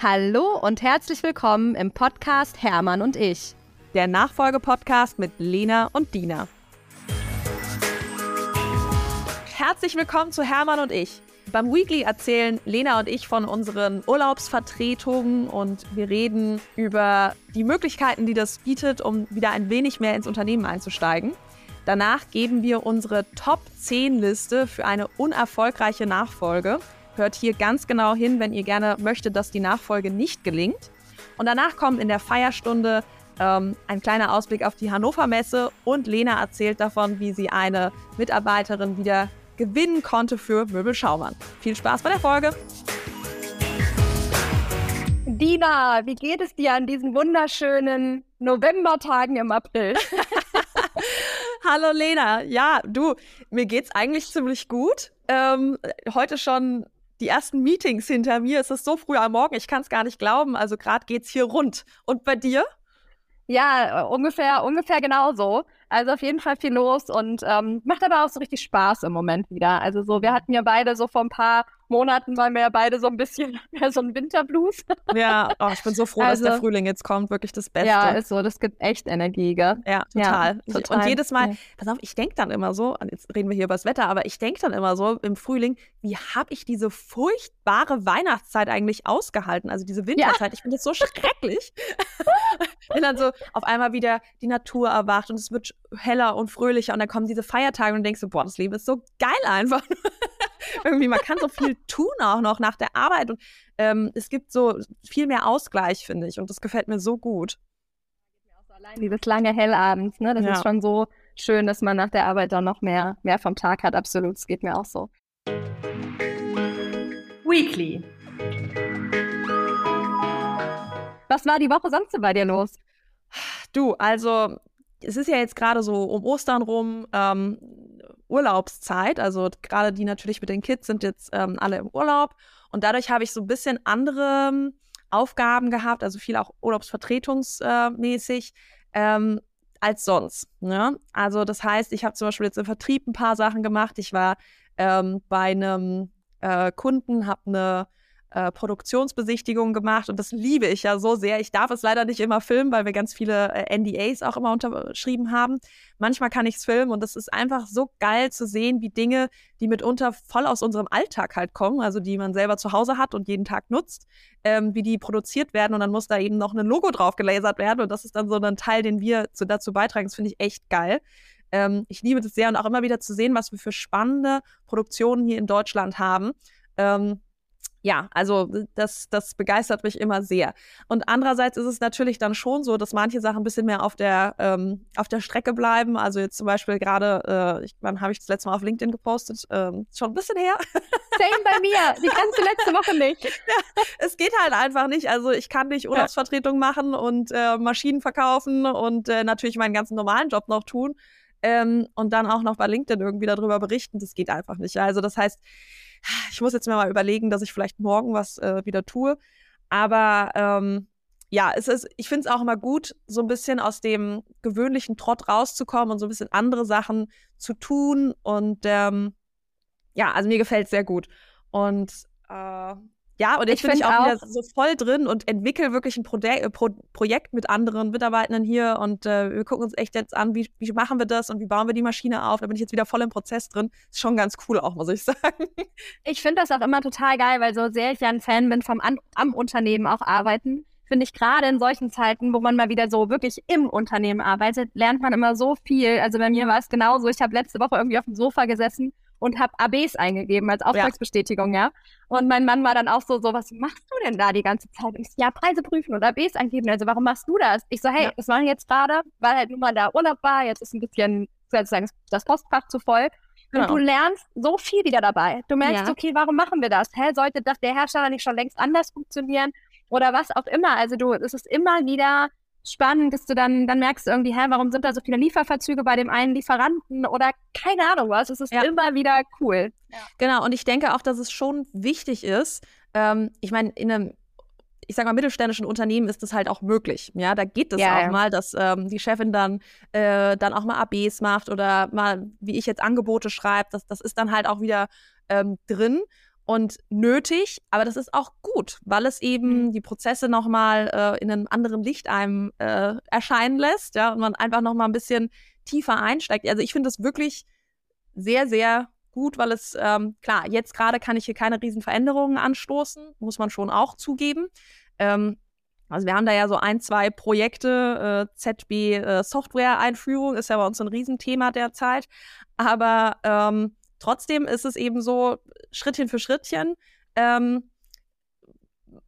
Hallo und herzlich willkommen im Podcast Hermann und ich. Der Nachfolgepodcast mit Lena und Dina. Herzlich willkommen zu Hermann und ich. Beim Weekly erzählen Lena und ich von unseren Urlaubsvertretungen und wir reden über die Möglichkeiten, die das bietet, um wieder ein wenig mehr ins Unternehmen einzusteigen. Danach geben wir unsere Top 10 Liste für eine unerfolgreiche Nachfolge. Hört hier ganz genau hin, wenn ihr gerne möchtet, dass die Nachfolge nicht gelingt. Und danach kommt in der Feierstunde ähm, ein kleiner Ausblick auf die Hannover Messe und Lena erzählt davon, wie sie eine Mitarbeiterin wieder gewinnen konnte für Möbel Schaumann. Viel Spaß bei der Folge! Dina, wie geht es dir an diesen wunderschönen Novembertagen im April? Hallo Lena, ja, du, mir geht's eigentlich ziemlich gut. Ähm, heute schon die ersten Meetings hinter mir. Es ist so früh am Morgen, ich kann es gar nicht glauben. Also gerade geht's hier rund. Und bei dir? Ja, ungefähr, ungefähr genauso. Also auf jeden Fall viel los und ähm, macht aber auch so richtig Spaß im Moment wieder. Also so, wir hatten ja beide so vor ein paar Monaten waren wir ja beide so ein bisschen mehr so ein Winterblues. Ja, oh, ich bin so froh, also, dass der also Frühling jetzt kommt, wirklich das Beste. Ja, ist so, das gibt echt Energie, gell? Ja, total. Ja, total. Und jedes Mal, ja. pass auf, ich denke dann immer so, jetzt reden wir hier über das Wetter, aber ich denke dann immer so im Frühling, wie habe ich diese furchtbare Weihnachtszeit eigentlich ausgehalten? Also diese Winterzeit, ja. ich finde das so schrecklich. Wenn dann so auf einmal wieder die Natur erwacht und es wird heller und fröhlicher und dann kommen diese Feiertage und denkst du, boah, das Leben ist so geil einfach. Irgendwie, man kann so viel tun auch noch nach der Arbeit und ähm, es gibt so viel mehr Ausgleich, finde ich. Und das gefällt mir so gut. Allein dieses lange Hellabend, ne? Das ja. ist schon so schön, dass man nach der Arbeit dann noch mehr, mehr vom Tag hat. Absolut, es geht mir auch so. Weekly. Was war die Woche sonst bei dir los? Du, also es ist ja jetzt gerade so um Ostern rum ähm, Urlaubszeit. Also gerade die natürlich mit den Kids sind jetzt ähm, alle im Urlaub. Und dadurch habe ich so ein bisschen andere ähm, Aufgaben gehabt, also viel auch urlaubsvertretungsmäßig, ähm, als sonst. Ne? Also das heißt, ich habe zum Beispiel jetzt im Vertrieb ein paar Sachen gemacht. Ich war ähm, bei einem äh, Kunden, habe eine äh, Produktionsbesichtigung gemacht und das liebe ich ja so sehr. Ich darf es leider nicht immer filmen, weil wir ganz viele äh, NDAs auch immer unterschrieben haben. Manchmal kann ich es filmen und es ist einfach so geil zu sehen, wie Dinge, die mitunter voll aus unserem Alltag halt kommen, also die man selber zu Hause hat und jeden Tag nutzt, ähm, wie die produziert werden und dann muss da eben noch ein Logo drauf gelasert werden und das ist dann so ein Teil, den wir zu, dazu beitragen. Das finde ich echt geil. Ähm, ich liebe das sehr und auch immer wieder zu sehen, was wir für spannende Produktionen hier in Deutschland haben. Ähm, ja, also das, das begeistert mich immer sehr. Und andererseits ist es natürlich dann schon so, dass manche Sachen ein bisschen mehr auf der, ähm, auf der Strecke bleiben. Also jetzt zum Beispiel gerade, äh, wann habe ich das letzte Mal auf LinkedIn gepostet? Ähm, schon ein bisschen her. Same bei mir, die ganze letzte Woche nicht. Ja, es geht halt einfach nicht. Also ich kann nicht Urlaubsvertretung machen und äh, Maschinen verkaufen und äh, natürlich meinen ganzen normalen Job noch tun. Ähm, und dann auch noch bei LinkedIn irgendwie darüber berichten. Das geht einfach nicht. Also das heißt, ich muss jetzt mir mal überlegen, dass ich vielleicht morgen was äh, wieder tue. Aber ähm, ja, es ist, ich finde es auch immer gut, so ein bisschen aus dem gewöhnlichen Trott rauszukommen und so ein bisschen andere Sachen zu tun. Und ähm, ja, also mir gefällt es sehr gut. Und äh, ja, und jetzt ich bin ich auch, auch, wieder so voll drin und entwickle wirklich ein Pro Pro Projekt mit anderen Mitarbeitenden hier und äh, wir gucken uns echt jetzt an, wie, wie machen wir das und wie bauen wir die Maschine auf. Da bin ich jetzt wieder voll im Prozess drin. Ist schon ganz cool auch, muss ich sagen. Ich finde das auch immer total geil, weil so sehr ich ja ein Fan bin vom an am Unternehmen auch arbeiten, finde ich gerade in solchen Zeiten, wo man mal wieder so wirklich im Unternehmen arbeitet, lernt man immer so viel. Also bei mir war es genauso. Ich habe letzte Woche irgendwie auf dem Sofa gesessen und habe ABs eingegeben als Auftragsbestätigung, ja. ja. Und mein Mann war dann auch so, so, was machst du denn da die ganze Zeit? Und ich so, ja, Preise prüfen und ABs eingeben. Also warum machst du das? Ich so, hey, ja. das machen wir jetzt gerade, weil halt nun mal da Urlaub war, jetzt ist ein bisschen sozusagen das Postfach zu voll. Genau. Und du lernst so viel wieder dabei. Du merkst, ja. okay, warum machen wir das? Hä, sollte das der Hersteller nicht schon längst anders funktionieren? Oder was auch immer. Also du, es ist immer wieder spannend, dass du dann, dann merkst du irgendwie, hä, warum sind da so viele Lieferverzüge bei dem einen Lieferanten oder keine Ahnung was. Es ist ja. immer wieder cool. Ja. Genau, und ich denke auch, dass es schon wichtig ist, ähm, ich meine, in einem ich sag mal, mittelständischen Unternehmen ist das halt auch möglich. Ja, da geht es ja, auch ja. mal, dass ähm, die Chefin dann, äh, dann auch mal ABs macht oder mal, wie ich jetzt Angebote schreibe. Das, das ist dann halt auch wieder ähm, drin. Und nötig, aber das ist auch gut, weil es eben mhm. die Prozesse nochmal äh, in einem anderen Licht einem äh, erscheinen lässt, ja, und man einfach nochmal ein bisschen tiefer einsteigt. Also ich finde es wirklich sehr, sehr gut, weil es, ähm, klar, jetzt gerade kann ich hier keine riesen Veränderungen anstoßen, muss man schon auch zugeben. Ähm, also wir haben da ja so ein, zwei Projekte, äh, ZB äh, Software-Einführung ist ja bei uns ein Riesenthema derzeit. Aber ähm, trotzdem ist es eben so, Schrittchen für Schrittchen. Ähm,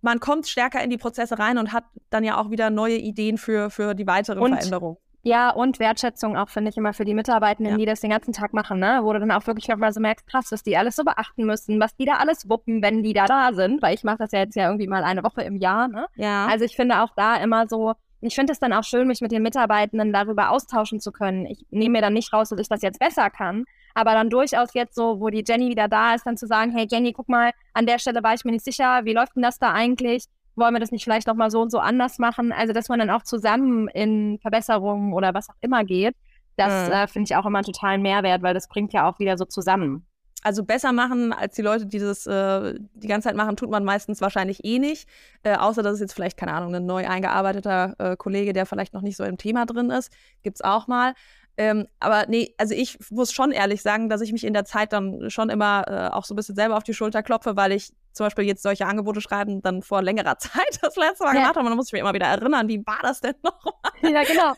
man kommt stärker in die Prozesse rein und hat dann ja auch wieder neue Ideen für, für die weitere und, Veränderung. Ja, und Wertschätzung auch, finde ich, immer für die Mitarbeitenden, ja. die das den ganzen Tag machen, ne? Wo du dann auch wirklich nochmal so merkst, krass, was die alles so beachten müssen, was die da alles wuppen, wenn die da da sind, weil ich mache das ja jetzt ja irgendwie mal eine Woche im Jahr, ne? Ja. Also ich finde auch da immer so, ich finde es dann auch schön, mich mit den Mitarbeitenden darüber austauschen zu können. Ich nehme mir dann nicht raus, dass ich das jetzt besser kann, aber dann durchaus jetzt so, wo die Jenny wieder da ist, dann zu sagen, hey Jenny, guck mal, an der Stelle war ich mir nicht sicher, wie läuft denn das da eigentlich? Wollen wir das nicht vielleicht nochmal so und so anders machen? Also, dass man dann auch zusammen in Verbesserungen oder was auch immer geht, das mhm. äh, finde ich auch immer einen totalen Mehrwert, weil das bringt ja auch wieder so zusammen also besser machen als die Leute, die das äh, die ganze Zeit machen, tut man meistens wahrscheinlich eh nicht. Äh, außer dass es jetzt vielleicht, keine Ahnung, ein neu eingearbeiteter äh, Kollege, der vielleicht noch nicht so im Thema drin ist. Gibt's auch mal. Ähm, aber nee, also ich muss schon ehrlich sagen, dass ich mich in der Zeit dann schon immer äh, auch so ein bisschen selber auf die Schulter klopfe, weil ich zum Beispiel jetzt solche Angebote schreiben, dann vor längerer Zeit das letzte Mal ja. gemacht habe. Und dann muss ich mich immer wieder erinnern, wie war das denn noch? Ja, genau.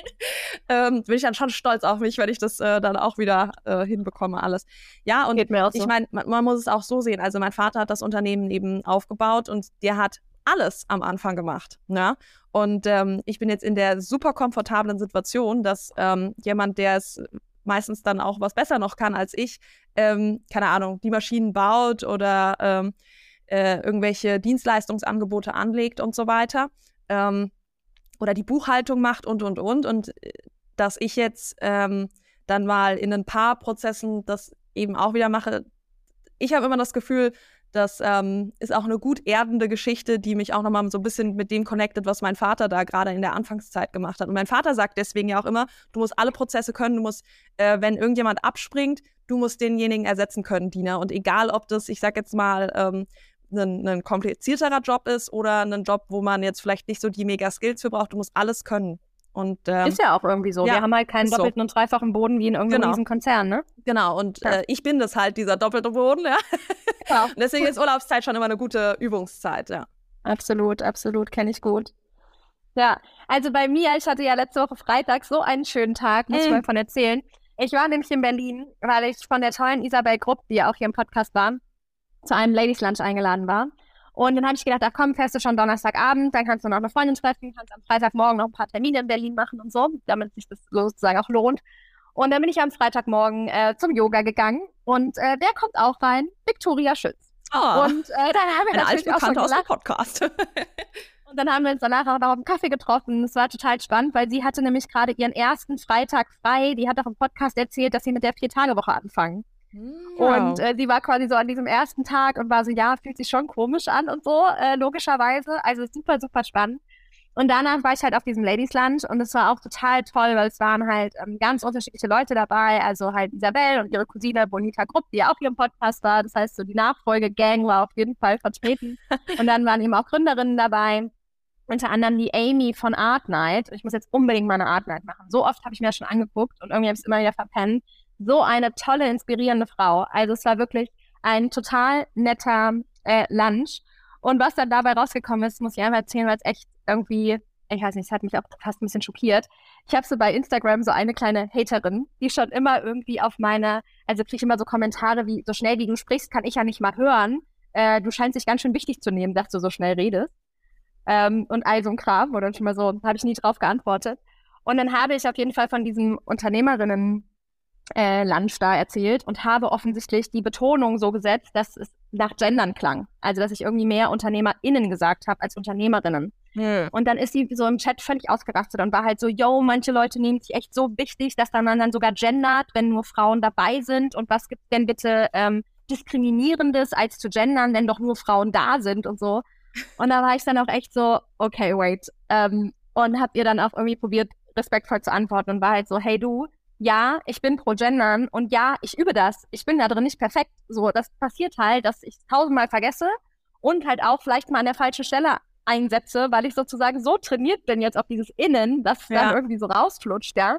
ähm, bin ich dann schon stolz auf mich, wenn ich das äh, dann auch wieder äh, hinbekomme, alles. Ja, und so. ich meine, man, man, muss es auch so sehen. Also mein Vater hat das Unternehmen eben aufgebaut und der hat alles am Anfang gemacht. Ja? Und ähm, ich bin jetzt in der super komfortablen Situation, dass ähm, jemand, der es meistens dann auch was besser noch kann als ich, ähm, keine Ahnung, die Maschinen baut oder ähm, äh, irgendwelche Dienstleistungsangebote anlegt und so weiter. Ähm, oder die Buchhaltung macht und, und, und. Und äh, dass ich jetzt ähm, dann mal in ein paar Prozessen das eben auch wieder mache. Ich habe immer das Gefühl, das ähm, ist auch eine gut erdende Geschichte, die mich auch nochmal so ein bisschen mit dem connectet, was mein Vater da gerade in der Anfangszeit gemacht hat. Und mein Vater sagt deswegen ja auch immer, du musst alle Prozesse können, du musst, äh, wenn irgendjemand abspringt, du musst denjenigen ersetzen können, Dina. Und egal, ob das, ich sag jetzt mal, ähm, ein, ein komplizierterer Job ist oder ein Job, wo man jetzt vielleicht nicht so die mega Skills für braucht, du musst alles können. Und, ähm, ist ja auch irgendwie so. Ja, wir haben halt keinen doppelten so. und dreifachen Boden wie in irgendeinem genau. Konzern, ne? Genau, und ja. äh, ich bin das halt, dieser doppelte Boden, ja. Und deswegen ist Urlaubszeit schon immer eine gute Übungszeit, ja. Absolut, absolut, kenne ich gut. Ja, also bei mir, ich hatte ja letzte Woche Freitag so einen schönen Tag, muss ich mal von erzählen. Ich war nämlich in Berlin, weil ich von der tollen Isabel Grupp, die ja auch hier im Podcast war, zu einem Ladies Lunch eingeladen war. Und dann habe ich gedacht, ach komm, fährst du schon Donnerstagabend, dann kannst du noch eine Freundin treffen, kannst am Freitagmorgen noch ein paar Termine in Berlin machen und so, damit sich das sozusagen auch lohnt. Und dann bin ich am Freitagmorgen äh, zum Yoga gegangen und äh, wer kommt auch rein? Victoria Schütz. Oh, und äh, dann haben wir natürlich auch schon aus dem Podcast. und dann haben wir uns danach auch noch auf einen Kaffee getroffen. Es war total spannend, weil sie hatte nämlich gerade ihren ersten Freitag frei. Die hat auch im Podcast erzählt, dass sie mit der Vier-Tage-Woche anfangen. Wow. Und äh, sie war quasi so an diesem ersten Tag und war so, ja, fühlt sich schon komisch an und so, äh, logischerweise. Also super, super spannend. Und danach war ich halt auf diesem Ladies Lunch und es war auch total toll, weil es waren halt ähm, ganz unterschiedliche Leute dabei. Also halt Isabel und ihre Cousine Bonita Grupp, die auch hier im Podcast war. Das heißt, so die Nachfolge-Gang war auf jeden Fall vertreten. und dann waren eben auch Gründerinnen dabei. Unter anderem die Amy von Art Night. Ich muss jetzt unbedingt mal eine Art Night machen. So oft habe ich mir das schon angeguckt und irgendwie habe ich es immer wieder verpennt so eine tolle, inspirierende Frau. Also es war wirklich ein total netter äh, Lunch. Und was dann dabei rausgekommen ist, muss ich einfach erzählen, weil es echt irgendwie, ich weiß nicht, es hat mich auch fast ein bisschen schockiert. Ich habe so bei Instagram so eine kleine Haterin, die schon immer irgendwie auf meine, also kriege ich immer so Kommentare wie, so schnell wie du sprichst, kann ich ja nicht mal hören. Äh, du scheinst dich ganz schön wichtig zu nehmen, dass du so schnell redest. Ähm, und all so ein Kram, dann schon mal so, habe ich nie drauf geantwortet. Und dann habe ich auf jeden Fall von diesem Unternehmerinnen äh, Lunch da erzählt und habe offensichtlich die Betonung so gesetzt, dass es nach Gendern klang. Also, dass ich irgendwie mehr UnternehmerInnen gesagt habe als Unternehmerinnen. Hm. Und dann ist sie so im Chat völlig ausgerastet und war halt so, yo, manche Leute nehmen sich echt so wichtig, dass dann man dann sogar gendert, wenn nur Frauen dabei sind. Und was gibt denn bitte ähm, Diskriminierendes als zu gendern, wenn doch nur Frauen da sind und so. Und da war ich dann auch echt so, okay, wait. Ähm, und hab ihr dann auch irgendwie probiert, respektvoll zu antworten und war halt so, hey du, ja, ich bin pro Gendern und ja, ich übe das. Ich bin da drin nicht perfekt. So, das passiert halt, dass ich tausendmal vergesse und halt auch vielleicht mal an der falschen Stelle einsetze, weil ich sozusagen so trainiert bin jetzt auf dieses Innen, dass es ja. dann irgendwie so rausflutscht, ja.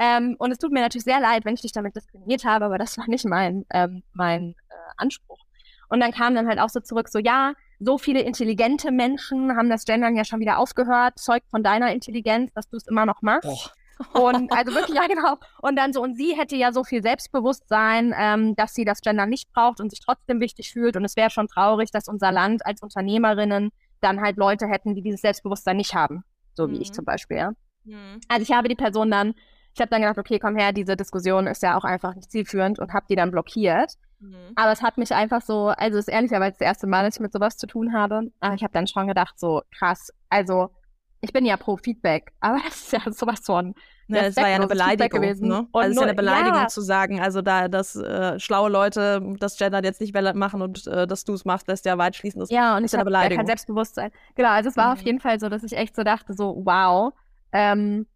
Ähm, und es tut mir natürlich sehr leid, wenn ich dich damit diskriminiert habe, aber das war nicht mein, ähm, mein äh, Anspruch. Und dann kam dann halt auch so zurück, so ja, so viele intelligente Menschen haben das Gendern ja schon wieder aufgehört, zeugt von deiner Intelligenz, dass du es immer noch machst. Oh. Und also wirklich, ja genau. Und dann so, und sie hätte ja so viel Selbstbewusstsein, ähm, dass sie das Gender nicht braucht und sich trotzdem wichtig fühlt. Und es wäre schon traurig, dass unser Land als Unternehmerinnen dann halt Leute hätten, die dieses Selbstbewusstsein nicht haben. So wie mhm. ich zum Beispiel, ja. Mhm. Also ich habe die Person dann, ich habe dann gedacht, okay, komm her, diese Diskussion ist ja auch einfach nicht zielführend und habe die dann blockiert. Mhm. Aber es hat mich einfach so, also es ist ehrlicherweise das erste Mal, dass ich mit sowas zu tun habe. Aber ich habe dann schon gedacht, so krass, also ich bin ja pro Feedback, aber das ist ja sowas von. Ja, das war ja eine Beleidigung gewesen. Ne? Also es ist ja eine Beleidigung ja. zu sagen, also da, dass äh, schlaue Leute das Gender jetzt nicht machen und äh, dass du es machst, lässt ja weit schließen. Das ja, und ist ich habe ja kein Selbstbewusstsein. Genau, also es war mhm. auf jeden Fall so, dass ich echt so dachte, so wow. Ähm,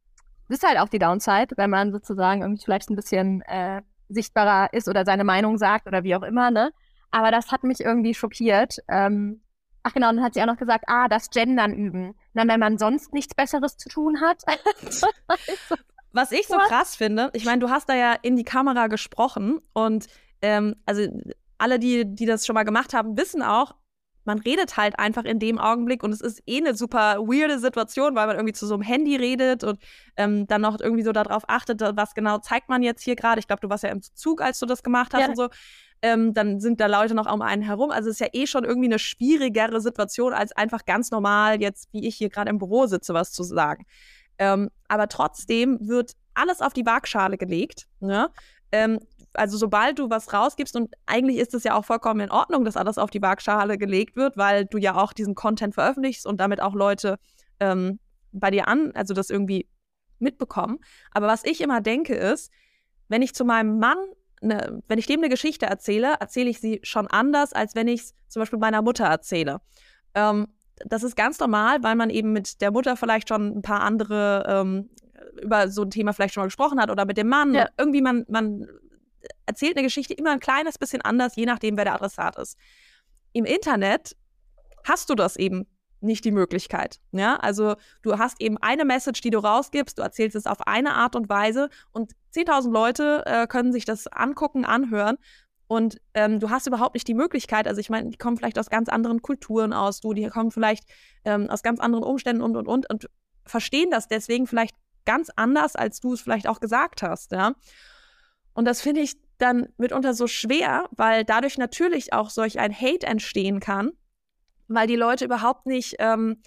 das ist halt auch die Downside, wenn man sozusagen irgendwie vielleicht ein bisschen äh, sichtbarer ist oder seine Meinung sagt oder wie auch immer, ne? Aber das hat mich irgendwie schockiert. Ähm, ach genau, und dann hat sie auch noch gesagt, ah, das Gendern üben. Na, wenn man sonst nichts Besseres zu tun hat. Was ich so What? krass finde, ich meine, du hast da ja in die Kamera gesprochen und ähm, also alle, die, die das schon mal gemacht haben, wissen auch, man redet halt einfach in dem Augenblick und es ist eh eine super weirde Situation, weil man irgendwie zu so einem Handy redet und ähm, dann noch irgendwie so darauf achtet, was genau zeigt man jetzt hier gerade. Ich glaube, du warst ja im Zug, als du das gemacht hast ja. und so. Ähm, dann sind da Leute noch um einen herum. Also es ist ja eh schon irgendwie eine schwierigere Situation, als einfach ganz normal jetzt, wie ich hier gerade im Büro sitze, was zu sagen. Ähm, aber trotzdem wird alles auf die Waagschale gelegt. Ne? Ähm, also sobald du was rausgibst und eigentlich ist es ja auch vollkommen in Ordnung, dass alles auf die Waagschale gelegt wird, weil du ja auch diesen Content veröffentlichst und damit auch Leute ähm, bei dir an, also das irgendwie mitbekommen. Aber was ich immer denke ist, wenn ich zu meinem Mann, ne, wenn ich dem eine Geschichte erzähle, erzähle ich sie schon anders, als wenn ich es zum Beispiel meiner Mutter erzähle. Ähm, das ist ganz normal, weil man eben mit der Mutter vielleicht schon ein paar andere ähm, über so ein Thema vielleicht schon mal gesprochen hat oder mit dem Mann. Ja. Irgendwie man, man erzählt eine Geschichte immer ein kleines bisschen anders, je nachdem, wer der Adressat ist. Im Internet hast du das eben nicht die Möglichkeit. Ja, also du hast eben eine Message, die du rausgibst, du erzählst es auf eine Art und Weise und 10.000 Leute äh, können sich das angucken, anhören und ähm, du hast überhaupt nicht die Möglichkeit, also ich meine, die kommen vielleicht aus ganz anderen Kulturen aus, du, die kommen vielleicht ähm, aus ganz anderen Umständen und, und, und und verstehen das deswegen vielleicht ganz anders, als du es vielleicht auch gesagt hast, ja. Und das finde ich dann mitunter so schwer, weil dadurch natürlich auch solch ein Hate entstehen kann, weil die Leute überhaupt nicht ähm,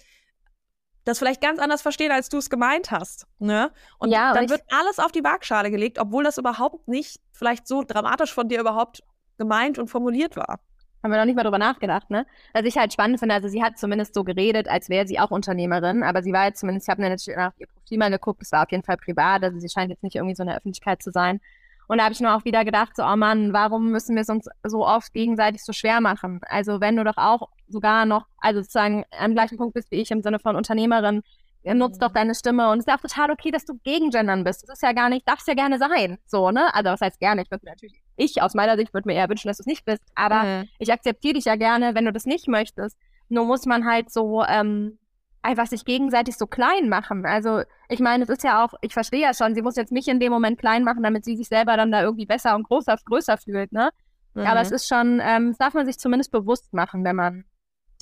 das vielleicht ganz anders verstehen, als du es gemeint hast. Ne? Und ja, dann wird alles auf die Waagschale gelegt, obwohl das überhaupt nicht vielleicht so dramatisch von dir überhaupt gemeint und formuliert war. Haben wir noch nicht mal drüber nachgedacht, ne? Was ich halt spannend finde, also sie hat zumindest so geredet, als wäre sie auch Unternehmerin, aber sie war jetzt zumindest, ich habe natürlich nach ihr Profil mal geguckt, es war auf jeden Fall privat, also sie scheint jetzt nicht irgendwie so in der Öffentlichkeit zu sein. Und da habe ich nur auch wieder gedacht, so, oh Mann, warum müssen wir es uns so oft gegenseitig so schwer machen? Also wenn du doch auch sogar noch, also sozusagen am gleichen Punkt bist wie ich im Sinne von Unternehmerin, nutzt doch mhm. deine Stimme und es ist ja auch total okay, dass du gegen Gendern bist. Das ist ja gar nicht, darf es ja gerne sein. So, ne? Also was heißt gerne? Ich würde mir natürlich, ich aus meiner Sicht würde mir eher wünschen, dass du es nicht bist, aber mhm. ich akzeptiere dich ja gerne, wenn du das nicht möchtest. Nur muss man halt so, ähm, einfach sich gegenseitig so klein machen. Also ich meine, es ist ja auch, ich verstehe ja schon, sie muss jetzt mich in dem Moment klein machen, damit sie sich selber dann da irgendwie besser und größer, größer fühlt, ne? Mhm. Aber es ist schon, ähm, das darf man sich zumindest bewusst machen, wenn man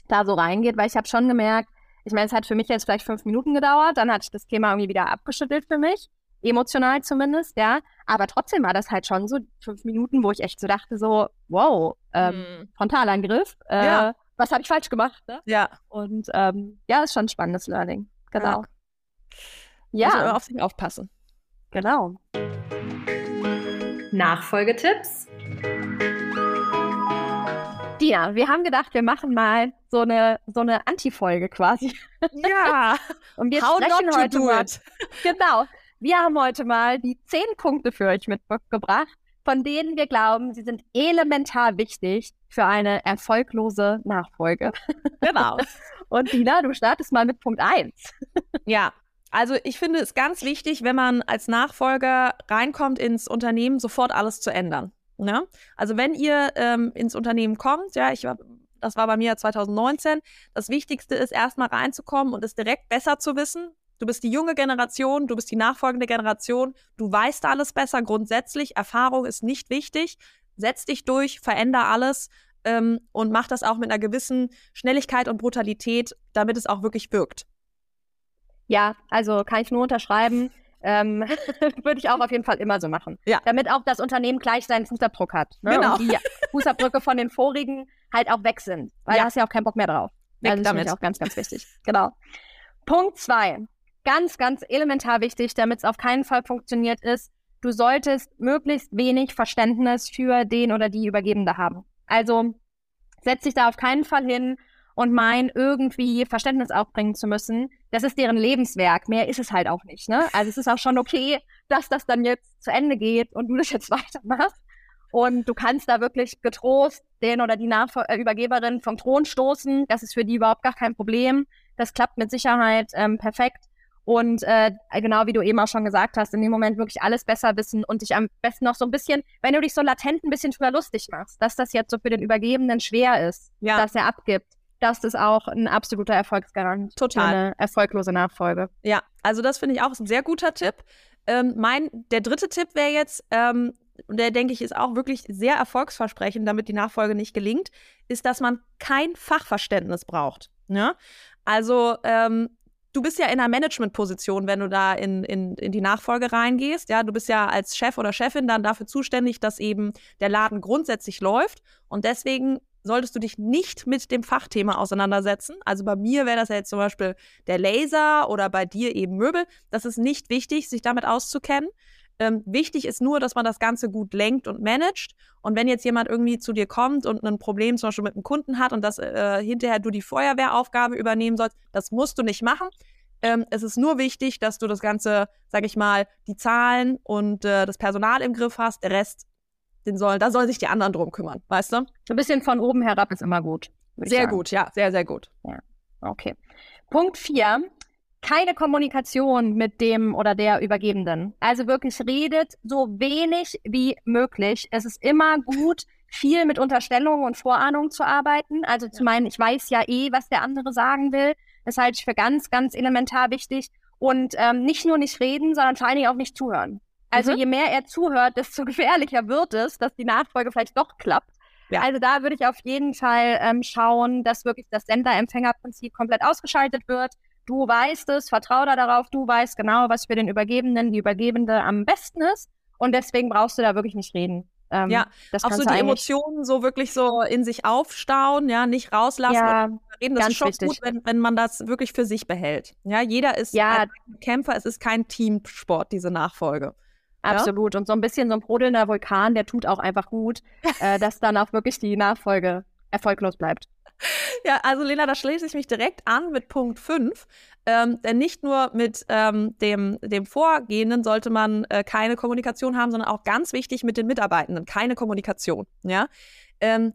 da so reingeht, weil ich habe schon gemerkt, ich meine, es hat für mich jetzt vielleicht fünf Minuten gedauert, dann hatte ich das Thema irgendwie wieder abgeschüttelt für mich, emotional zumindest, ja. Aber trotzdem war das halt schon so fünf Minuten, wo ich echt so dachte, so, wow, ähm, mhm. Frontalangriff. Äh, ja was habe ich falsch gemacht? Ne? Ja. Und ähm, ja, ist schon ein spannendes Learning. Genau. Ja. ja. Also auf sich aufpassen. Genau. Nachfolgetipps. Dina, wir haben gedacht, wir machen mal so eine, so eine Anti-Folge quasi. Ja. Und wir How sprechen not heute mal. It. Genau. Wir haben heute mal die zehn Punkte für euch mitgebracht, von denen wir glauben, sie sind elementar wichtig für eine erfolglose Nachfolge. Genau. Und Dina, du startest mal mit Punkt 1. Ja, Also ich finde es ganz wichtig, wenn man als Nachfolger reinkommt ins Unternehmen, sofort alles zu ändern. Ne? Also wenn ihr ähm, ins Unternehmen kommt, ja, ich war, das war bei mir 2019, das Wichtigste ist erstmal reinzukommen und es direkt besser zu wissen. Du bist die junge Generation, du bist die nachfolgende Generation, du weißt alles besser grundsätzlich, Erfahrung ist nicht wichtig. Setz dich durch, veränder alles ähm, und mach das auch mit einer gewissen Schnelligkeit und Brutalität, damit es auch wirklich wirkt. Ja, also kann ich nur unterschreiben. Ähm, würde ich auch auf jeden Fall immer so machen. Ja. Damit auch das Unternehmen gleich seinen Fußabdruck hat. Ne? Genau. Und die Fußabdrücke von den vorigen halt auch weg sind. Weil ja. da hast du ja auch keinen Bock mehr drauf. Weg also das damit. ist auch ganz, ganz wichtig. Genau. Punkt zwei. Ganz, ganz elementar wichtig, damit es auf keinen Fall funktioniert, ist, du solltest möglichst wenig Verständnis für den oder die Übergebende haben. Also setz dich da auf keinen Fall hin und mein irgendwie Verständnis aufbringen zu müssen. Das ist deren Lebenswerk. Mehr ist es halt auch nicht. Ne? Also es ist auch schon okay, dass das dann jetzt zu Ende geht und du das jetzt weitermachst. Und du kannst da wirklich getrost den oder die Nachver äh, Übergeberin vom Thron stoßen. Das ist für die überhaupt gar kein Problem. Das klappt mit Sicherheit ähm, perfekt. Und äh, genau wie du eben auch schon gesagt hast, in dem Moment wirklich alles besser wissen und dich am besten noch so ein bisschen, wenn du dich so latent ein bisschen drüber lustig machst, dass das jetzt so für den Übergebenen schwer ist, ja. dass er abgibt das ist auch ein absoluter Erfolgsgarant. Total. Eine erfolglose Nachfolge. Ja, also das finde ich auch ein sehr guter Tipp. Ähm, mein, der dritte Tipp wäre jetzt, ähm, und der denke ich ist auch wirklich sehr erfolgsversprechend, damit die Nachfolge nicht gelingt, ist, dass man kein Fachverständnis braucht. Ne? Also ähm, du bist ja in einer Managementposition, wenn du da in, in, in die Nachfolge reingehst. Ja, du bist ja als Chef oder Chefin dann dafür zuständig, dass eben der Laden grundsätzlich läuft. Und deswegen solltest du dich nicht mit dem Fachthema auseinandersetzen. Also bei mir wäre das ja jetzt zum Beispiel der Laser oder bei dir eben Möbel. Das ist nicht wichtig, sich damit auszukennen. Ähm, wichtig ist nur, dass man das Ganze gut lenkt und managt. Und wenn jetzt jemand irgendwie zu dir kommt und ein Problem zum Beispiel mit einem Kunden hat und dass äh, hinterher du die Feuerwehraufgabe übernehmen sollst, das musst du nicht machen. Ähm, es ist nur wichtig, dass du das Ganze, sag ich mal, die Zahlen und äh, das Personal im Griff hast. Der Rest den sollen, da sollen sich die anderen drum kümmern, weißt du? Ein bisschen von oben herab ist immer gut. Sehr gut, ja, sehr, sehr gut. Ja, okay. Punkt vier. Keine Kommunikation mit dem oder der Übergebenden. Also wirklich redet so wenig wie möglich. Es ist immer gut, viel mit Unterstellungen und Vorahnungen zu arbeiten. Also zu meinen, ich weiß ja eh, was der andere sagen will. Das halte ich für ganz, ganz elementar wichtig. Und ähm, nicht nur nicht reden, sondern vor allen Dingen auch nicht zuhören. Also mhm. je mehr er zuhört, desto gefährlicher wird es, dass die Nachfolge vielleicht doch klappt. Ja. Also da würde ich auf jeden Fall ähm, schauen, dass wirklich das Sender-Empfänger-Prinzip komplett ausgeschaltet wird. Du weißt es, vertrau da darauf, du weißt genau, was für den Übergebenden, die Übergebende am besten ist. Und deswegen brauchst du da wirklich nicht reden. Ähm, ja, auch so die Emotionen so wirklich so in sich aufstauen, ja, nicht rauslassen ja, reden. Das ist schon wichtig. gut, wenn, wenn man das wirklich für sich behält. Ja, jeder ist ja. ein Kämpfer, es ist kein Teamsport, diese Nachfolge. Absolut. Ja? Und so ein bisschen so ein brodelnder Vulkan, der tut auch einfach gut, äh, dass dann auch wirklich die Nachfolge erfolglos bleibt. Ja, also Lena, da schließe ich mich direkt an mit Punkt 5. Ähm, denn nicht nur mit ähm, dem, dem Vorgehenden sollte man äh, keine Kommunikation haben, sondern auch ganz wichtig mit den Mitarbeitenden, keine Kommunikation. Ja? Ähm,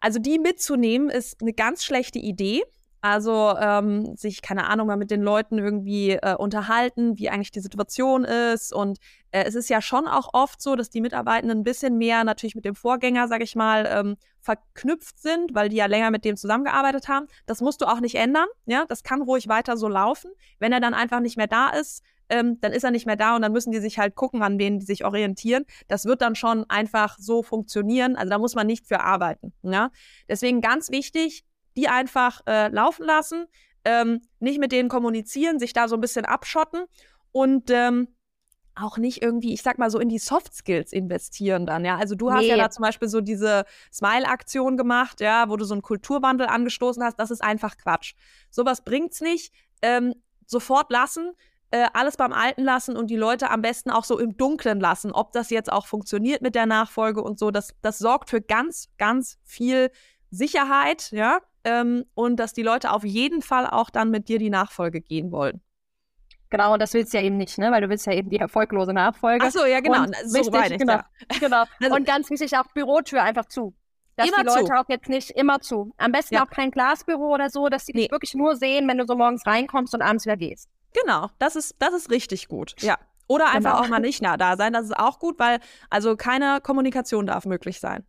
also die mitzunehmen ist eine ganz schlechte Idee. Also ähm, sich, keine Ahnung, mal mit den Leuten irgendwie äh, unterhalten, wie eigentlich die Situation ist. Und äh, es ist ja schon auch oft so, dass die Mitarbeitenden ein bisschen mehr natürlich mit dem Vorgänger, sag ich mal, ähm, verknüpft sind, weil die ja länger mit dem zusammengearbeitet haben. Das musst du auch nicht ändern. Ja, das kann ruhig weiter so laufen. Wenn er dann einfach nicht mehr da ist, ähm, dann ist er nicht mehr da und dann müssen die sich halt gucken, an wen die sich orientieren. Das wird dann schon einfach so funktionieren. Also da muss man nicht für arbeiten. Ja? Deswegen ganz wichtig, die einfach äh, laufen lassen, ähm, nicht mit denen kommunizieren, sich da so ein bisschen abschotten und ähm, auch nicht irgendwie, ich sag mal so, in die Soft Skills investieren dann, ja. Also du hast nee. ja da zum Beispiel so diese Smile-Aktion gemacht, ja, wo du so einen Kulturwandel angestoßen hast. Das ist einfach Quatsch. Sowas bringt's nicht. Ähm, sofort lassen, äh, alles beim Alten lassen und die Leute am besten auch so im Dunklen lassen, ob das jetzt auch funktioniert mit der Nachfolge und so. Das, das sorgt für ganz, ganz viel Sicherheit, ja ähm, und dass die Leute auf jeden Fall auch dann mit dir die Nachfolge gehen wollen. Genau, und das willst du ja eben nicht, ne? Weil du willst ja eben die erfolglose Nachfolge. Ach so, ja, genau. Und so wichtig, genau, ja. genau. Also, und ganz wichtig auch Bürotür einfach zu. Dass die Leute zu. auch jetzt nicht immer zu. Am besten ja. auch kein Glasbüro oder so, dass die nee. dich wirklich nur sehen, wenn du so morgens reinkommst und abends wieder gehst. Genau, das ist, das ist richtig gut. Ja. Oder einfach genau. auch mal nicht nah da sein. Das ist auch gut, weil also keine Kommunikation darf möglich sein.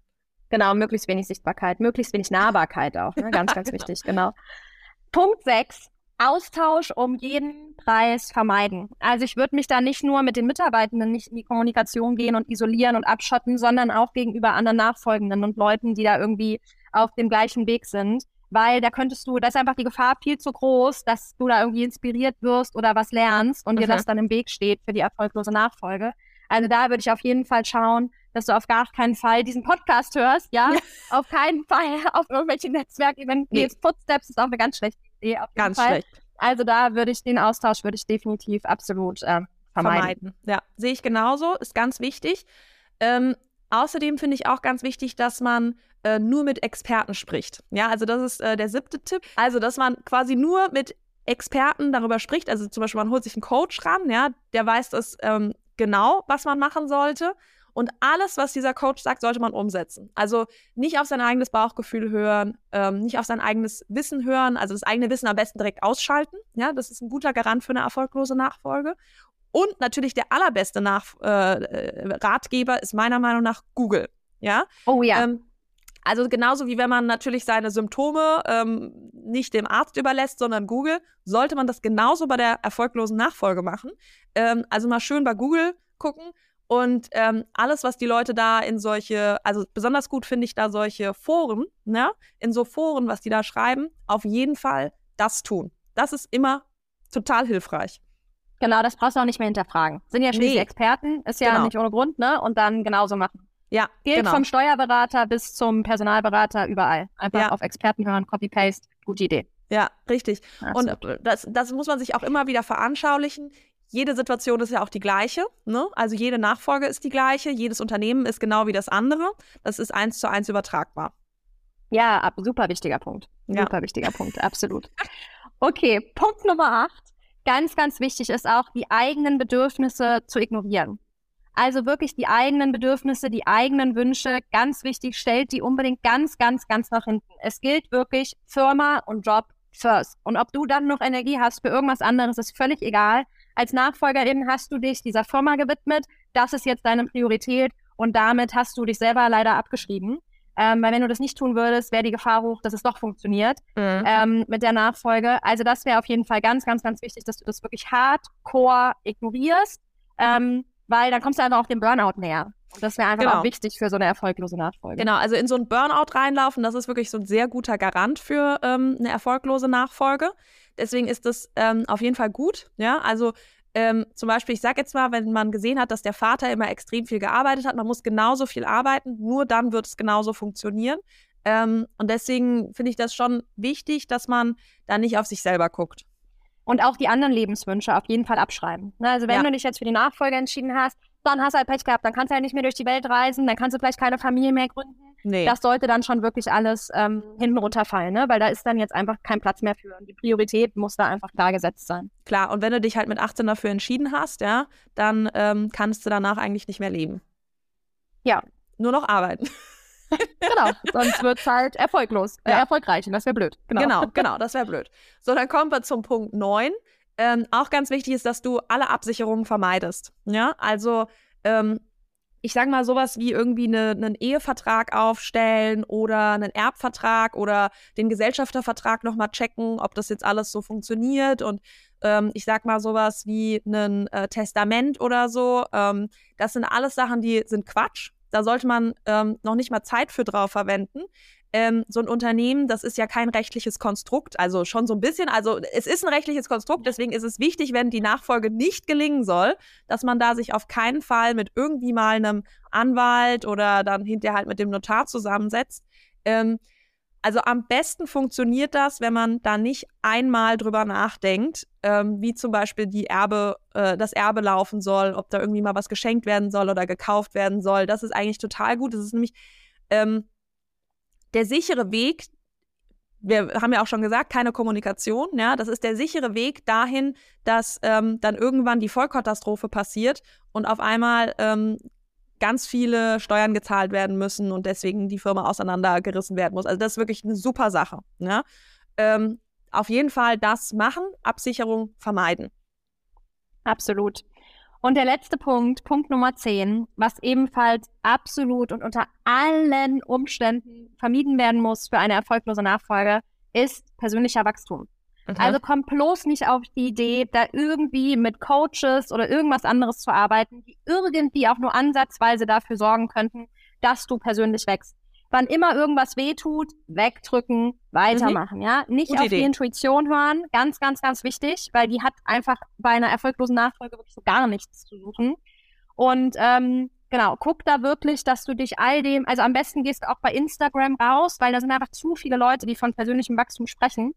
Genau, möglichst wenig Sichtbarkeit, möglichst wenig Nahbarkeit auch. Ne? Ganz, ganz genau. wichtig, genau. Punkt 6. Austausch um jeden Preis vermeiden. Also ich würde mich da nicht nur mit den Mitarbeitenden nicht in die Kommunikation gehen und isolieren und abschotten, sondern auch gegenüber anderen Nachfolgenden und Leuten, die da irgendwie auf dem gleichen Weg sind. Weil da könntest du, da ist einfach die Gefahr viel zu groß, dass du da irgendwie inspiriert wirst oder was lernst und mhm. dir das dann im Weg steht für die erfolglose Nachfolge. Also da würde ich auf jeden Fall schauen, dass du auf gar keinen Fall diesen Podcast hörst, ja? ja. Auf keinen Fall auf irgendwelche Netzwerkevents nee. gehst. Footsteps ist auch eine ganz schlechte Idee. Auf jeden ganz Fall. schlecht. Also da würde ich den Austausch würde ich definitiv absolut äh, vermeiden. vermeiden. Ja, sehe ich genauso, ist ganz wichtig. Ähm, außerdem finde ich auch ganz wichtig, dass man äh, nur mit Experten spricht. Ja, also das ist äh, der siebte Tipp. Also, dass man quasi nur mit Experten darüber spricht. Also zum Beispiel, man holt sich einen Coach ran, ja, der weiß das ähm, genau, was man machen sollte. Und alles, was dieser Coach sagt, sollte man umsetzen. Also nicht auf sein eigenes Bauchgefühl hören, ähm, nicht auf sein eigenes Wissen hören, also das eigene Wissen am besten direkt ausschalten. Ja, das ist ein guter Garant für eine erfolglose Nachfolge. Und natürlich der allerbeste Nach äh, äh Ratgeber ist meiner Meinung nach Google. Ja. Oh ja. Ähm, also genauso wie wenn man natürlich seine Symptome ähm, nicht dem Arzt überlässt, sondern Google, sollte man das genauso bei der erfolglosen Nachfolge machen. Ähm, also mal schön bei Google gucken und ähm, alles, was die Leute da in solche, also besonders gut finde ich da solche Foren, ne? In so Foren, was die da schreiben, auf jeden Fall das tun. Das ist immer total hilfreich. Genau, das brauchst du auch nicht mehr hinterfragen. Sind ja schließlich nee. Experten, ist ja genau. nicht ohne Grund, ne? Und dann genauso machen. Ja, Gilt genau. vom Steuerberater bis zum Personalberater überall. Einfach ja. auf Experten hören, Copy-Paste, gute Idee. Ja, richtig. Ja, und das, das muss man sich auch immer wieder veranschaulichen. Jede Situation ist ja auch die gleiche. Ne? Also jede Nachfolge ist die gleiche. Jedes Unternehmen ist genau wie das andere. Das ist eins zu eins übertragbar. Ja, ab, super wichtiger Punkt. Ja. Super wichtiger Punkt, absolut. Okay, Punkt Nummer acht. Ganz, ganz wichtig ist auch, die eigenen Bedürfnisse zu ignorieren. Also wirklich die eigenen Bedürfnisse, die eigenen Wünsche, ganz wichtig, stellt die unbedingt ganz, ganz, ganz nach hinten. Es gilt wirklich Firma und Job first. Und ob du dann noch Energie hast für irgendwas anderes, ist völlig egal. Als Nachfolgerin hast du dich dieser Firma gewidmet. Das ist jetzt deine Priorität und damit hast du dich selber leider abgeschrieben. Ähm, weil wenn du das nicht tun würdest, wäre die Gefahr hoch, dass es doch funktioniert mhm. ähm, mit der Nachfolge. Also das wäre auf jeden Fall ganz, ganz, ganz wichtig, dass du das wirklich hardcore ignorierst. Ähm, weil dann kommst du einfach auf den Burnout näher. Und das wäre einfach genau. auch wichtig für so eine erfolglose Nachfolge. Genau, also in so einen Burnout reinlaufen, das ist wirklich so ein sehr guter Garant für ähm, eine erfolglose Nachfolge. Deswegen ist das ähm, auf jeden Fall gut. Ja, also ähm, zum Beispiel, ich sage jetzt mal, wenn man gesehen hat, dass der Vater immer extrem viel gearbeitet hat, man muss genauso viel arbeiten, nur dann wird es genauso funktionieren. Ähm, und deswegen finde ich das schon wichtig, dass man da nicht auf sich selber guckt und auch die anderen Lebenswünsche auf jeden Fall abschreiben. Ne, also wenn ja. du dich jetzt für die Nachfolge entschieden hast, dann hast du halt Pech gehabt, dann kannst du halt nicht mehr durch die Welt reisen, dann kannst du vielleicht keine Familie mehr gründen. Nee. Das sollte dann schon wirklich alles ähm, hinten runterfallen, ne? weil da ist dann jetzt einfach kein Platz mehr für. Und die Priorität muss da einfach klar gesetzt sein. Klar, und wenn du dich halt mit 18 dafür entschieden hast, ja, dann ähm, kannst du danach eigentlich nicht mehr leben. Ja. Nur noch arbeiten. genau, sonst wird es halt erfolglos, äh, erfolgreich und das wäre blöd. Genau, genau, genau das wäre blöd. So, dann kommen wir zum Punkt 9. Ähm, auch ganz wichtig ist, dass du alle Absicherungen vermeidest. Ja, also ähm, ich sage mal sowas wie irgendwie eine, einen Ehevertrag aufstellen oder einen Erbvertrag oder den Gesellschaftervertrag nochmal checken, ob das jetzt alles so funktioniert und ähm, ich sag mal sowas wie ein äh, Testament oder so. Ähm, das sind alles Sachen, die sind Quatsch. Da sollte man ähm, noch nicht mal Zeit für drauf verwenden. Ähm, so ein Unternehmen, das ist ja kein rechtliches Konstrukt, also schon so ein bisschen, also es ist ein rechtliches Konstrukt, deswegen ist es wichtig, wenn die Nachfolge nicht gelingen soll, dass man da sich auf keinen Fall mit irgendwie mal einem Anwalt oder dann hinterher halt mit dem Notar zusammensetzt. Ähm, also am besten funktioniert das, wenn man da nicht einmal drüber nachdenkt, ähm, wie zum Beispiel die Erbe, äh, das Erbe laufen soll, ob da irgendwie mal was geschenkt werden soll oder gekauft werden soll. Das ist eigentlich total gut. Das ist nämlich ähm, der sichere Weg. Wir haben ja auch schon gesagt, keine Kommunikation. Ja, das ist der sichere Weg dahin, dass ähm, dann irgendwann die Vollkatastrophe passiert und auf einmal ähm, ganz viele Steuern gezahlt werden müssen und deswegen die Firma auseinandergerissen werden muss. Also das ist wirklich eine super Sache. Ne? Ähm, auf jeden Fall das machen, Absicherung vermeiden. Absolut. Und der letzte Punkt, Punkt Nummer 10, was ebenfalls absolut und unter allen Umständen vermieden werden muss für eine erfolglose Nachfolge, ist persönlicher Wachstum. Okay. Also komm bloß nicht auf die Idee, da irgendwie mit Coaches oder irgendwas anderes zu arbeiten, die irgendwie auch nur ansatzweise dafür sorgen könnten, dass du persönlich wächst. Wann immer irgendwas wehtut, wegdrücken, weitermachen, mhm. ja. Nicht Gute auf Idee. die Intuition hören, ganz, ganz, ganz wichtig, weil die hat einfach bei einer erfolglosen Nachfolge wirklich so gar nichts zu suchen. Und ähm, genau, guck da wirklich, dass du dich all dem, also am besten gehst du auch bei Instagram raus, weil da sind einfach zu viele Leute, die von persönlichem Wachstum sprechen.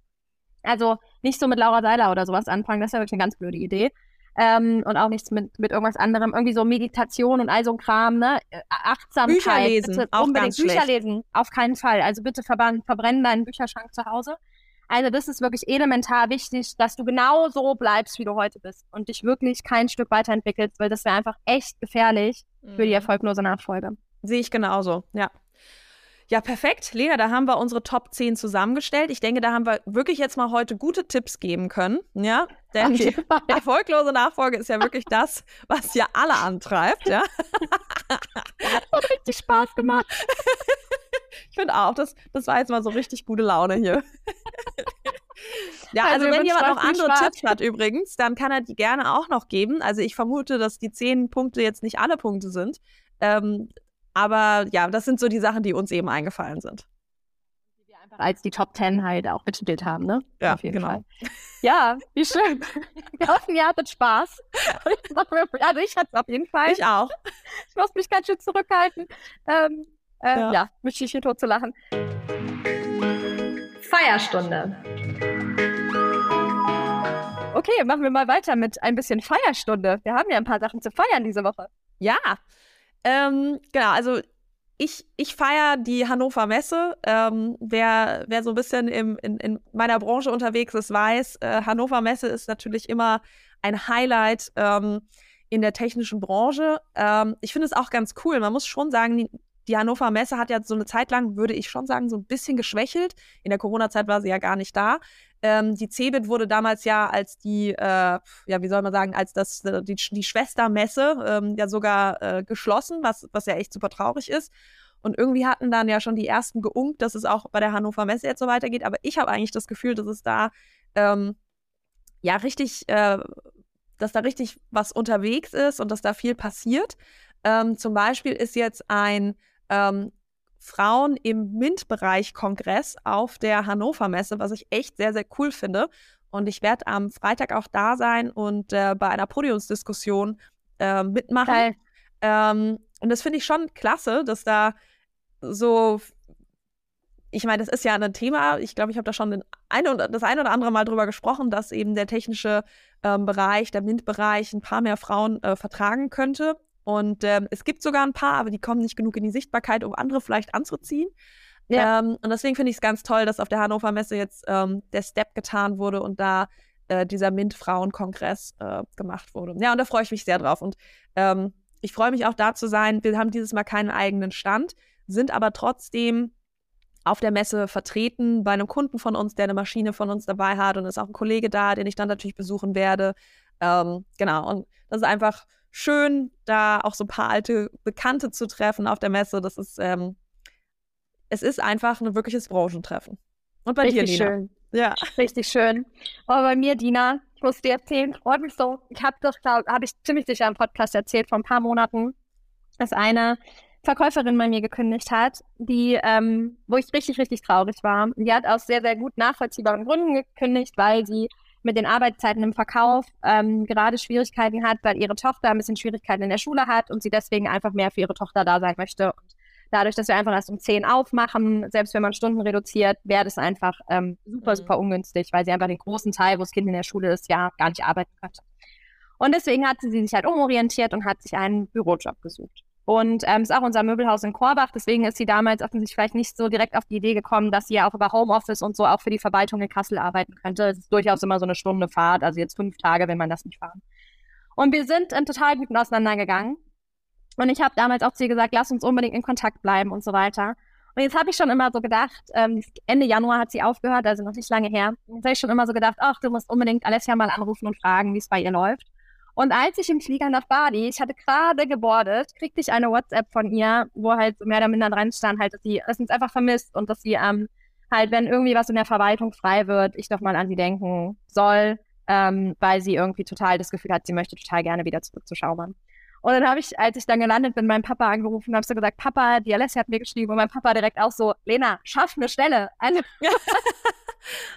Also nicht so mit Laura Seiler oder sowas anfangen, das ist ja wirklich eine ganz blöde Idee. Ähm, und auch nichts mit, mit irgendwas anderem. Irgendwie so Meditation und all so ein Kram, ne? Äh, Achtsamkeit. Bücher lesen, bitte auch unbedingt ganz Bücher schlecht. lesen. Auf keinen Fall. Also bitte verbrennen, verbrennen deinen Bücherschrank zu Hause. Also das ist wirklich elementar wichtig, dass du genau so bleibst, wie du heute bist und dich wirklich kein Stück weiterentwickelst, weil das wäre einfach echt gefährlich mhm. für die mhm. erfolglose Nachfolge. Sehe ich genauso, ja. Ja, perfekt. Lena, da haben wir unsere Top 10 zusammengestellt. Ich denke, da haben wir wirklich jetzt mal heute gute Tipps geben können. Ja, denn die erfolglose Nachfolge ist ja wirklich das, was ja alle antreibt. Ja. Hat richtig Spaß gemacht. ich finde auch, das, das war jetzt mal so richtig gute Laune hier. Ja, also, also wenn jemand noch andere Spaß. Tipps hat übrigens, dann kann er die gerne auch noch geben. Also ich vermute, dass die zehn Punkte jetzt nicht alle Punkte sind. Ähm, aber ja, das sind so die Sachen, die uns eben eingefallen sind. Die wir einfach als die Top Ten halt auch betitelt haben, ne? Ja, genau. Fall. Ja, wie schön. Wir hoffen, ihr hattet Spaß. Also ich hatte es auf jeden Fall. Ich auch. Ich muss mich ganz schön zurückhalten. Ähm, äh, ja. ja, mich hier tot zu lachen. Feierstunde. Okay, machen wir mal weiter mit ein bisschen Feierstunde. Wir haben ja ein paar Sachen zu feiern diese Woche. Ja, ähm, genau, also ich, ich feiere die Hannover Messe. Ähm, wer, wer so ein bisschen im, in, in meiner Branche unterwegs ist, weiß, äh, Hannover Messe ist natürlich immer ein Highlight ähm, in der technischen Branche. Ähm, ich finde es auch ganz cool. Man muss schon sagen, die, die Hannover Messe hat ja so eine Zeit lang, würde ich schon sagen, so ein bisschen geschwächelt. In der Corona-Zeit war sie ja gar nicht da. Ähm, die CeBIT wurde damals ja als die, äh, ja, wie soll man sagen, als das, äh, die, die Schwestermesse ähm, ja sogar äh, geschlossen, was, was ja echt super traurig ist. Und irgendwie hatten dann ja schon die ersten geunkt, dass es auch bei der Hannover Messe jetzt so weitergeht. Aber ich habe eigentlich das Gefühl, dass es da ähm, ja richtig, äh, dass da richtig was unterwegs ist und dass da viel passiert. Ähm, zum Beispiel ist jetzt ein ähm, Frauen im MINT-Bereich-Kongress auf der Hannover Messe, was ich echt sehr, sehr cool finde. Und ich werde am Freitag auch da sein und äh, bei einer Podiumsdiskussion äh, mitmachen. Ähm, und das finde ich schon klasse, dass da so, ich meine, das ist ja ein Thema, ich glaube, ich habe da schon eine, das eine oder andere Mal drüber gesprochen, dass eben der technische ähm, Bereich, der MINT-Bereich ein paar mehr Frauen äh, vertragen könnte. Und ähm, es gibt sogar ein paar, aber die kommen nicht genug in die Sichtbarkeit, um andere vielleicht anzuziehen. Ja. Ähm, und deswegen finde ich es ganz toll, dass auf der Hannover Messe jetzt ähm, der Step getan wurde und da äh, dieser MINT-Frauen-Kongress äh, gemacht wurde. Ja, und da freue ich mich sehr drauf. Und ähm, ich freue mich auch da zu sein. Wir haben dieses Mal keinen eigenen Stand, sind aber trotzdem auf der Messe vertreten bei einem Kunden von uns, der eine Maschine von uns dabei hat und ist auch ein Kollege da, den ich dann natürlich besuchen werde. Ähm, genau, und das ist einfach schön, da auch so ein paar alte Bekannte zu treffen auf der Messe. Das ist, ähm, es ist einfach ein wirkliches Branchentreffen. Und bei Richtig dir, Lina? schön. Ja. Richtig schön. Aber bei mir, Dina, ich muss dir erzählen, freut mich so. Ich habe doch, habe ich ziemlich sicher im Podcast erzählt, vor ein paar Monaten, dass eine Verkäuferin bei mir gekündigt hat, die, ähm, wo ich richtig, richtig traurig war. Die hat aus sehr, sehr gut nachvollziehbaren Gründen gekündigt, weil sie mit den Arbeitszeiten im Verkauf ähm, gerade Schwierigkeiten hat, weil ihre Tochter ein bisschen Schwierigkeiten in der Schule hat und sie deswegen einfach mehr für ihre Tochter da sein möchte. Und dadurch, dass wir einfach erst um 10 aufmachen, selbst wenn man Stunden reduziert, wäre das einfach ähm, super, mhm. super ungünstig, weil sie einfach den großen Teil, wo das Kind in der Schule ist, ja gar nicht arbeiten könnte. Und deswegen hat sie sich halt umorientiert und hat sich einen Bürojob gesucht. Und ähm, ist auch unser Möbelhaus in Korbach. Deswegen ist sie damals offensichtlich vielleicht nicht so direkt auf die Idee gekommen, dass sie ja auch über Homeoffice und so auch für die Verwaltung in Kassel arbeiten könnte. Es ist durchaus immer so eine Stunde Fahrt, also jetzt fünf Tage, wenn man das nicht fahren. Und wir sind in total guten auseinandergegangen. Und ich habe damals auch zu ihr gesagt, lass uns unbedingt in Kontakt bleiben und so weiter. Und jetzt habe ich schon immer so gedacht, ähm, Ende Januar hat sie aufgehört, also noch nicht lange her. Jetzt habe ich schon immer so gedacht, ach, du musst unbedingt Alessia mal anrufen und fragen, wie es bei ihr läuft. Und als ich im Flieger nach Bali, ich hatte gerade gebordet, kriegte ich eine WhatsApp von ihr, wo halt mehr oder minder dran stand, halt, dass sie, sie uns einfach vermisst und dass sie ähm, halt, wenn irgendwie was in der Verwaltung frei wird, ich doch mal an sie denken soll, ähm, weil sie irgendwie total das Gefühl hat, sie möchte total gerne wieder zurück zu Schaumann. Und dann habe ich, als ich dann gelandet bin, meinen Papa angerufen und habe so gesagt, Papa, die Alessia hat mir geschrieben und mein Papa direkt auch so, Lena, schaff eine Stelle. Eine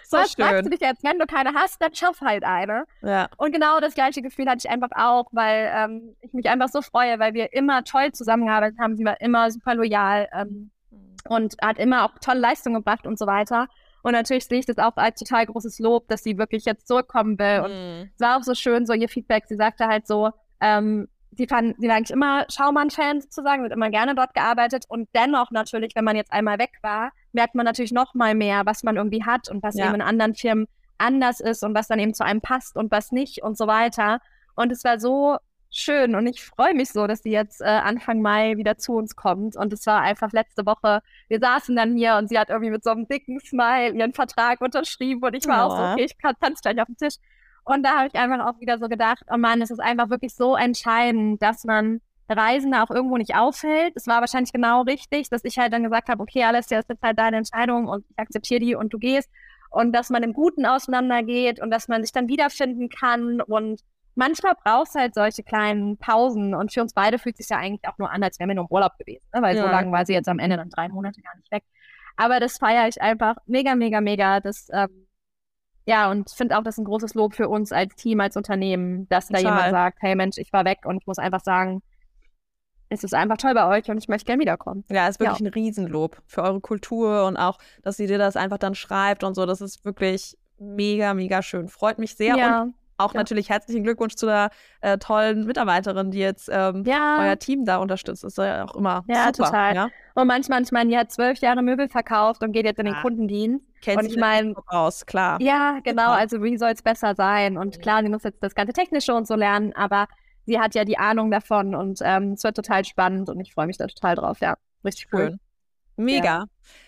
so schön. sagst du dich jetzt, wenn du keine hast, dann schaff halt eine. Ja. Und genau das gleiche Gefühl hatte ich einfach auch, weil ähm, ich mich einfach so freue, weil wir immer toll zusammengearbeitet haben. Sie war immer super loyal ähm, mhm. und hat immer auch tolle Leistungen gebracht und so weiter. Und natürlich sehe ich das auch als total großes Lob, dass sie wirklich jetzt zurückkommen will. Und mhm. es war auch so schön, so ihr Feedback. Sie sagte halt so, ähm, sie, fand, sie war eigentlich immer Schaumann-Fan sozusagen, wird immer gerne dort gearbeitet. Und dennoch natürlich, wenn man jetzt einmal weg war, merkt man natürlich noch mal mehr, was man irgendwie hat und was ja. eben in anderen Firmen anders ist und was dann eben zu einem passt und was nicht und so weiter. Und es war so schön und ich freue mich so, dass sie jetzt äh, Anfang Mai wieder zu uns kommt. Und es war einfach letzte Woche, wir saßen dann hier und sie hat irgendwie mit so einem dicken Smile ihren Vertrag unterschrieben und ich war oh. auch so, okay, ich kann tanz gleich auf den Tisch. Und da habe ich einfach auch wieder so gedacht, oh Mann, es ist einfach wirklich so entscheidend, dass man Reisende auch irgendwo nicht auffällt. Es war wahrscheinlich genau richtig, dass ich halt dann gesagt habe, okay, alles, das ist jetzt halt deine Entscheidung und ich akzeptiere die und du gehst. Und dass man im Guten auseinandergeht und dass man sich dann wiederfinden kann. Und manchmal braucht es halt solche kleinen Pausen. Und für uns beide fühlt es sich ja eigentlich auch nur an, als wären wir nur im Urlaub gewesen. Ne? Weil ja. so lange war sie jetzt am Ende dann drei Monate gar nicht weg. Aber das feiere ich einfach mega, mega, mega. Das ähm, ja, und finde auch, das ist ein großes Lob für uns als Team, als Unternehmen, dass da jemand sagt, hey Mensch, ich war weg und ich muss einfach sagen, es ist einfach toll bei euch und ich möchte gerne wiederkommen. Ja, es ist wirklich ja. ein Riesenlob für eure Kultur und auch, dass sie dir das einfach dann schreibt und so. Das ist wirklich mega, mega schön. Freut mich sehr. Ja. Und auch ja. natürlich herzlichen Glückwunsch zu der äh, tollen Mitarbeiterin, die jetzt ähm, euer Team da unterstützt. Das ist ja auch immer ja, super. Total. Ja, Und manchmal, ich meine, die hat zwölf Jahre Möbel verkauft und geht jetzt in den Kundendienst. Kennt und ich meine, aus, klar. Ja, genau. Also wie soll es besser sein? Und klar, sie muss jetzt das ganze Technische und so lernen, aber sie hat ja die Ahnung davon und ähm, es wird total spannend und ich freue mich da total drauf. Ja, richtig cool. Schön. Mega. Ja.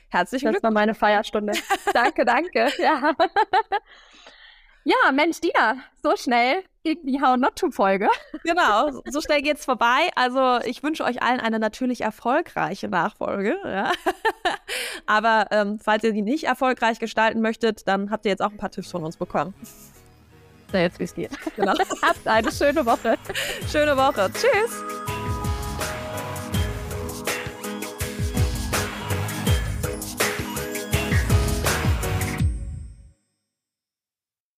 Herzlichen Glückwunsch. Das war meine Feierstunde. danke, danke. Ja. Ja, Mensch, Dina, so schnell ging die How Not To Folge. Genau, so schnell geht's vorbei. Also ich wünsche euch allen eine natürlich erfolgreiche Nachfolge. Ja. Aber ähm, falls ihr die nicht erfolgreich gestalten möchtet, dann habt ihr jetzt auch ein paar Tipps von uns bekommen. So, jetzt wie es geht. Genau. Habt eine schöne Woche. Schöne Woche. Tschüss.